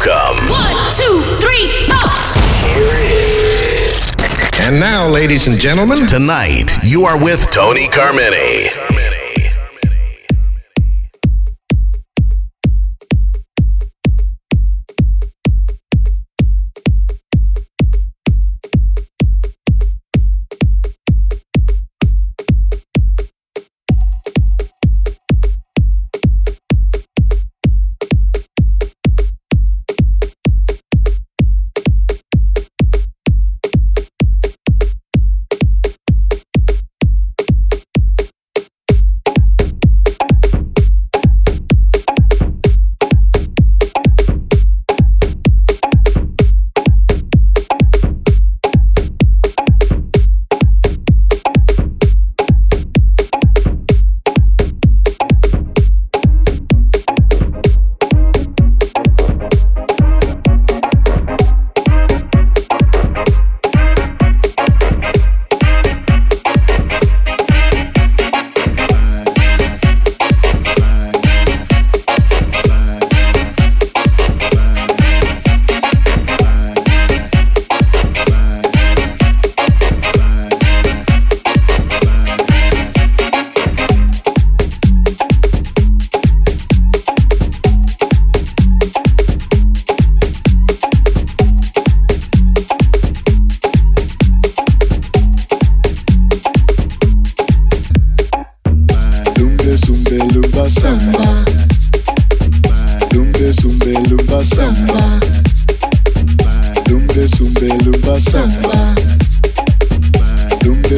Welcome. One, two, three, four. Here it is. And now, ladies and gentlemen, Tonight, you are with Tony Carmine.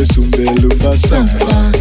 preço um belo passar.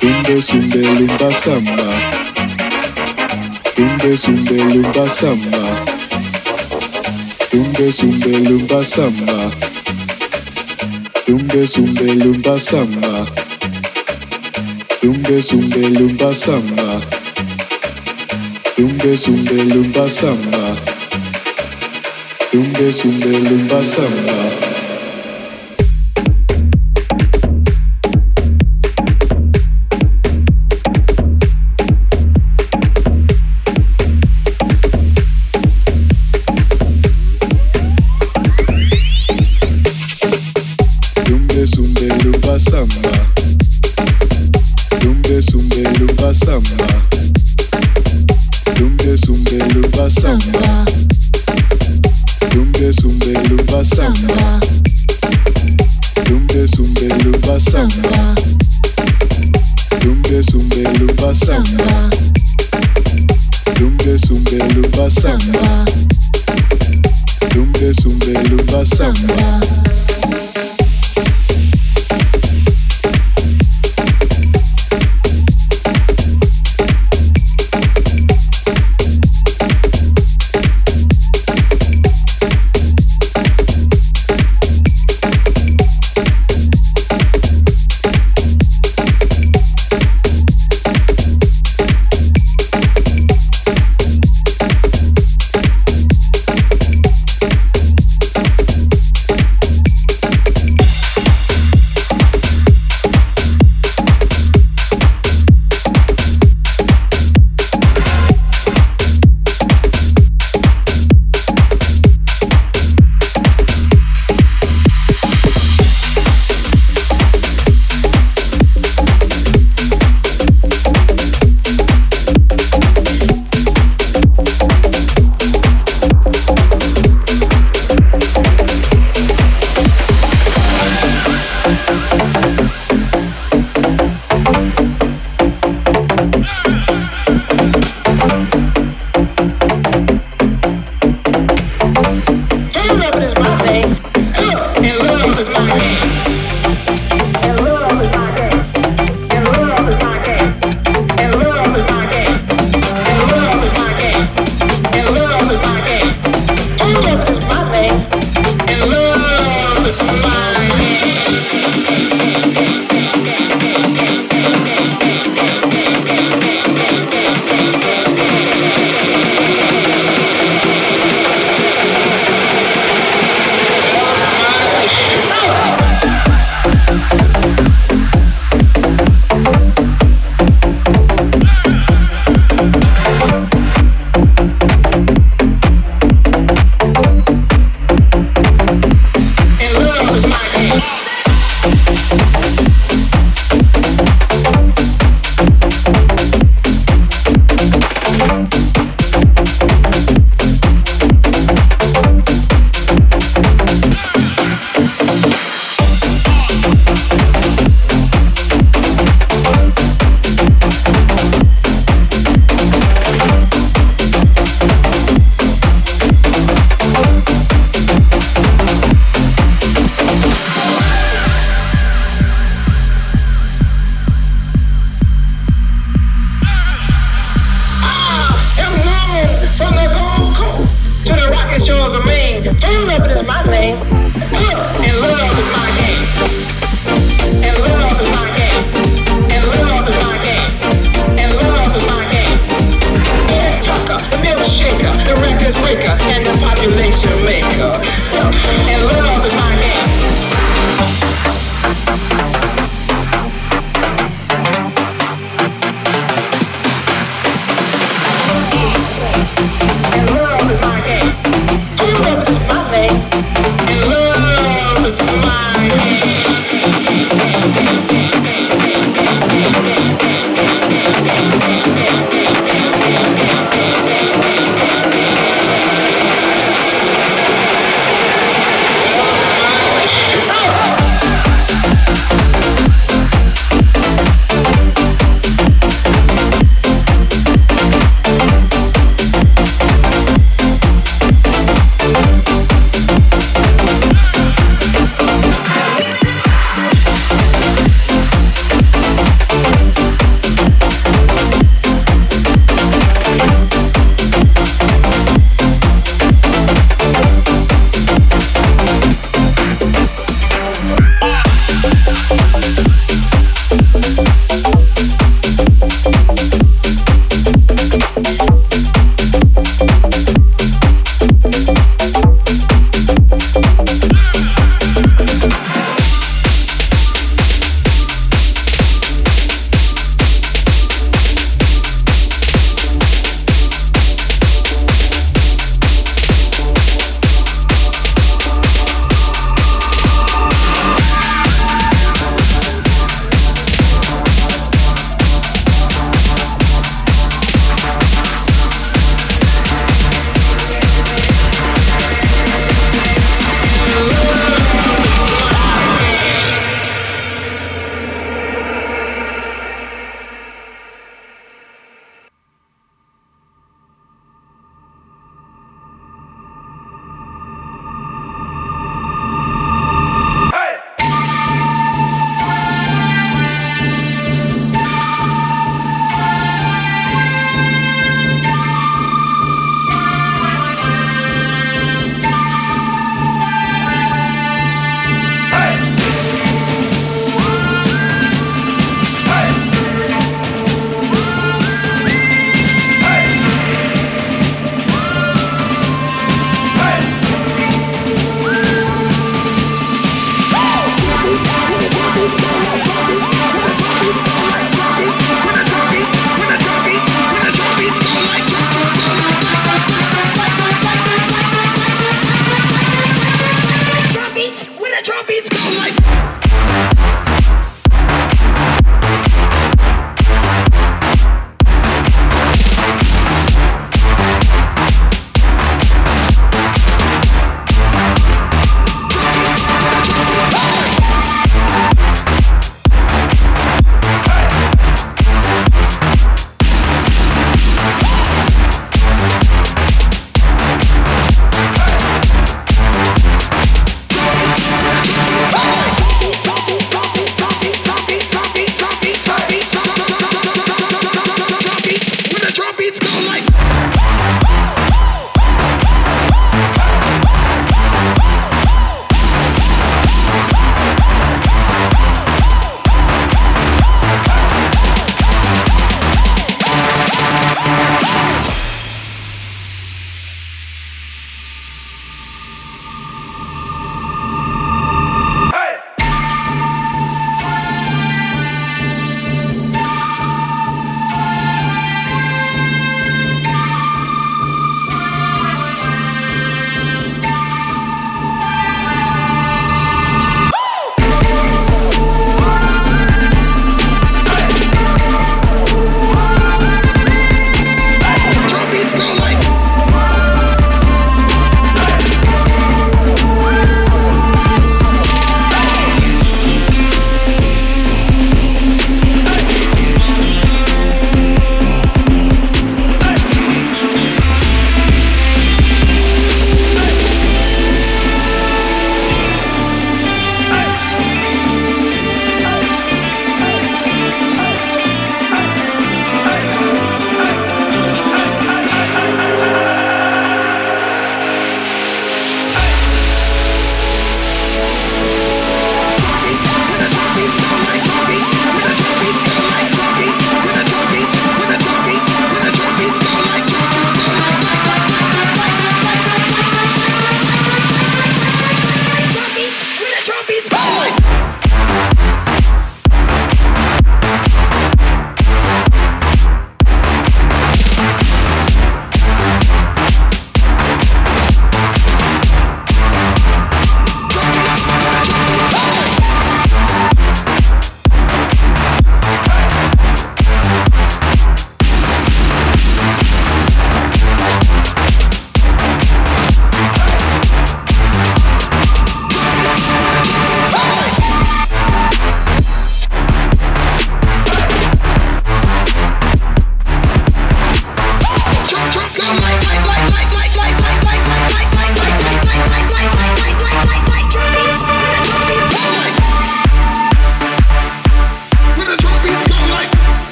Simbe simbe limba samba. Simbe simbe limba samba. Simbe simbe limba samba. Simbe simbe limba samba. Simbe simbe limba samba. Simbe limba samba. Limba samba.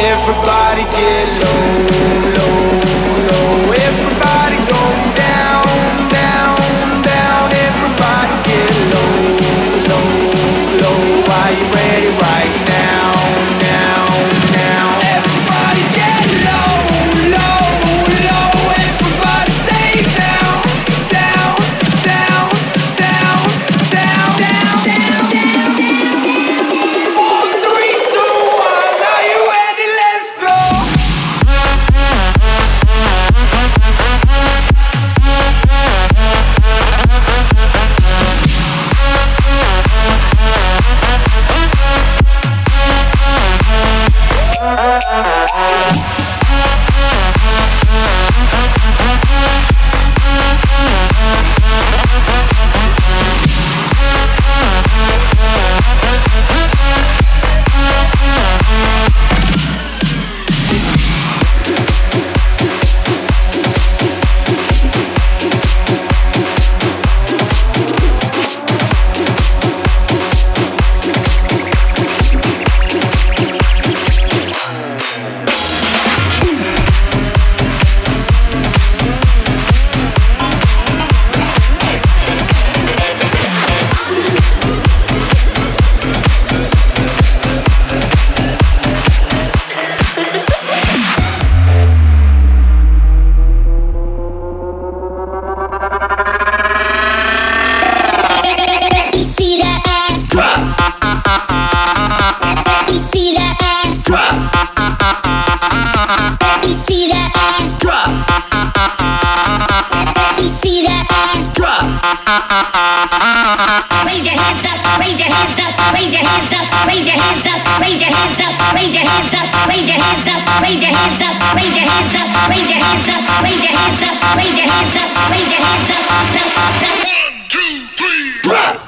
Everybody get low, low, One, two, three, drop.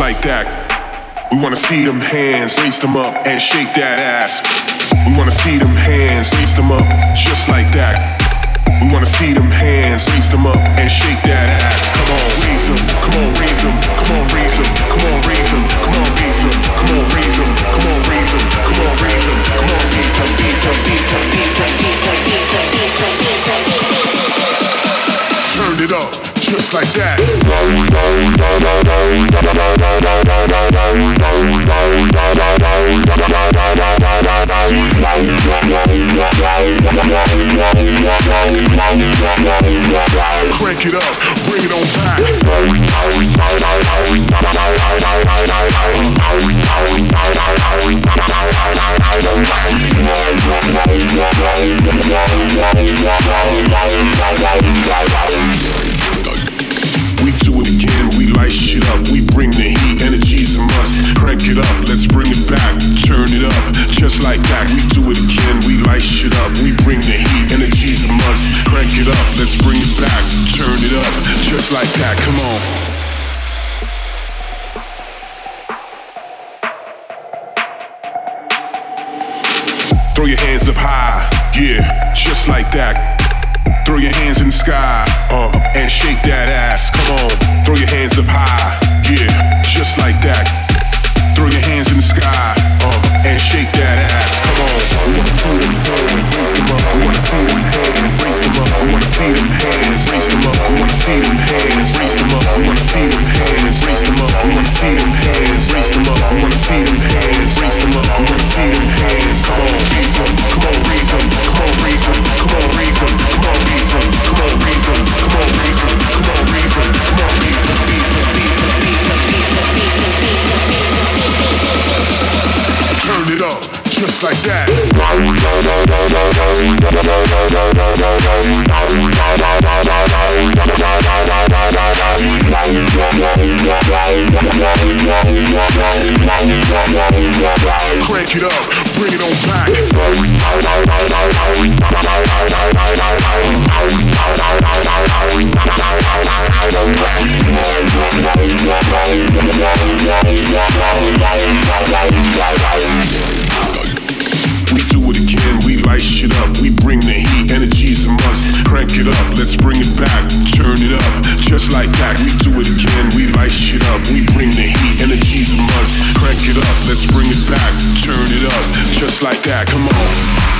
like that. We wanna see them hands, raise them up and shake that ass. We wanna see them hands, raise them up, just like that. We wanna see them hands, raise them up and shake that ass. Come on, raise them, come on, raise them, come on, raise them, come on, raise them, come on, raise them, come on, raise them, come on, raise them, come on, raise them, come on, raise them, raise them, raise them, raise them, raise them, raise them, raise them, raise them, raise them. Turn it up, just like that. Crank it up, bring it on back. We light shit up, we bring the heat, energy's a must. Crank it up, let's bring it back, turn it up, just like that. We do it again, we light shit up, we bring the heat, energy's a must. Crank it up, let's bring it back, turn it up, just like that. Come on. Throw your hands up high, yeah, just like that. Throw your hands in the sky, uh, and shake that ass. Come on, throw your hands up high, yeah, just like that. Throw your hands in the sky, uh, and shake that ass. Come on. Raise them up. Wanna see them hands, raise them up. Wanna see them hands, raise them up. Wanna see them hands. Come on, just like that. Crank it up, bring it on back. We shit up, we bring the heat, energy's a must. Crank it up, let's bring it back, turn it up, just like that. We do it again, we light shit up, we bring the heat, energy's a must. Crank it up, let's bring it back, turn it up, just like that. Come on.